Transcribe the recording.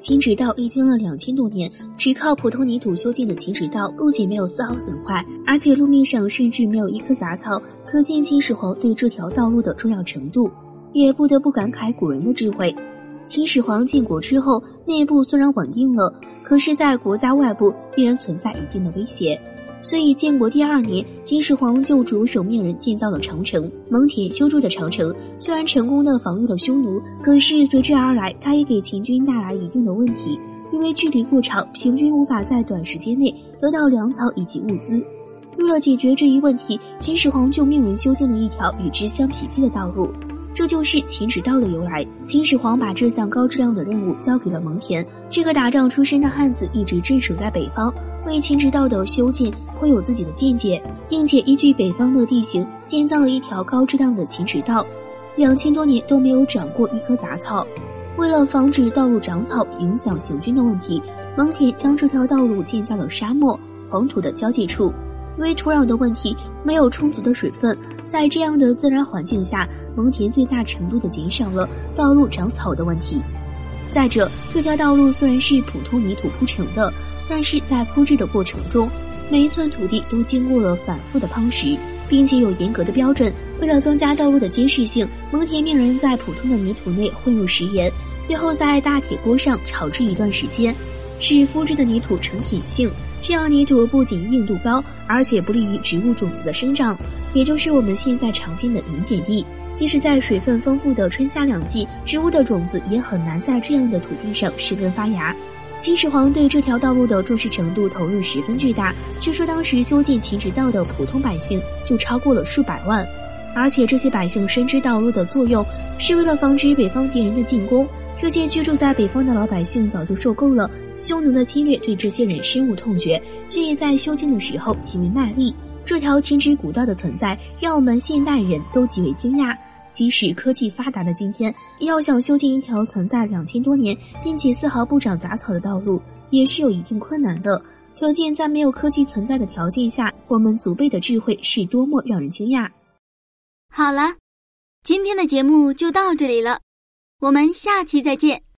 秦直道历经了两千多年，只靠普通泥土修建的秦直道不仅没有丝毫损坏，而且路面上甚至没有一棵杂草，可见秦始皇对这条道路的重要程度。也不得不感慨古人的智慧。秦始皇建国之后，内部虽然稳定了，可是，在国家外部依然存在一定的威胁。所以，建国第二年，秦始皇就着手命人建造了长城。蒙恬修筑的长城虽然成功的防御了匈奴，可是随之而来，他也给秦军带来一定的问题，因为距离过长，秦军无法在短时间内得到粮草以及物资。为了解决这一问题，秦始皇就命人修建了一条与之相匹配的道路。这就是秦直道的由来。秦始皇把这项高质量的任务交给了蒙恬，这个打仗出身的汉子，一直镇守在北方，为秦直道的修建颇有自己的见解，并且依据北方的地形，建造了一条高质量的秦直道。两千多年都没有长过一棵杂草。为了防止道路长草影响行军的问题，蒙恬将这条道路建在了沙漠、黄土的交界处。因为土壤的问题，没有充足的水分，在这样的自然环境下，蒙恬最大程度的减少了道路长草的问题。再者，这条道路虽然是普通泥土铺成的，但是在铺制的过程中，每一寸土地都经过了反复的夯实，并且有严格的标准。为了增加道路的结实性，蒙恬命人在普通的泥土内混入食盐，最后在大铁锅上炒制一段时间，使铺制的泥土呈碱性。这样泥土不仅硬度高，而且不利于植物种子的生长，也就是我们现在常见的盐碱地。即使在水分丰富的春夏两季，植物的种子也很难在这样的土地上生根发芽。秦始皇对这条道路的重视程度投入十分巨大，据说当时修建秦直道的普通百姓就超过了数百万，而且这些百姓深知道路的作用，是为了防止北方敌人的进攻。这些居住在北方的老百姓早就受够了匈奴的侵略，对这些人深恶痛绝，所以在修建的时候极为卖力。这条秦直古道的存在，让我们现代人都极为惊讶。即使科技发达的今天，要想修建一条存在两千多年并且丝毫不长杂草的道路，也是有一定困难的。可见，在没有科技存在的条件下，我们祖辈的智慧是多么让人惊讶。好了，今天的节目就到这里了。我们下期再见。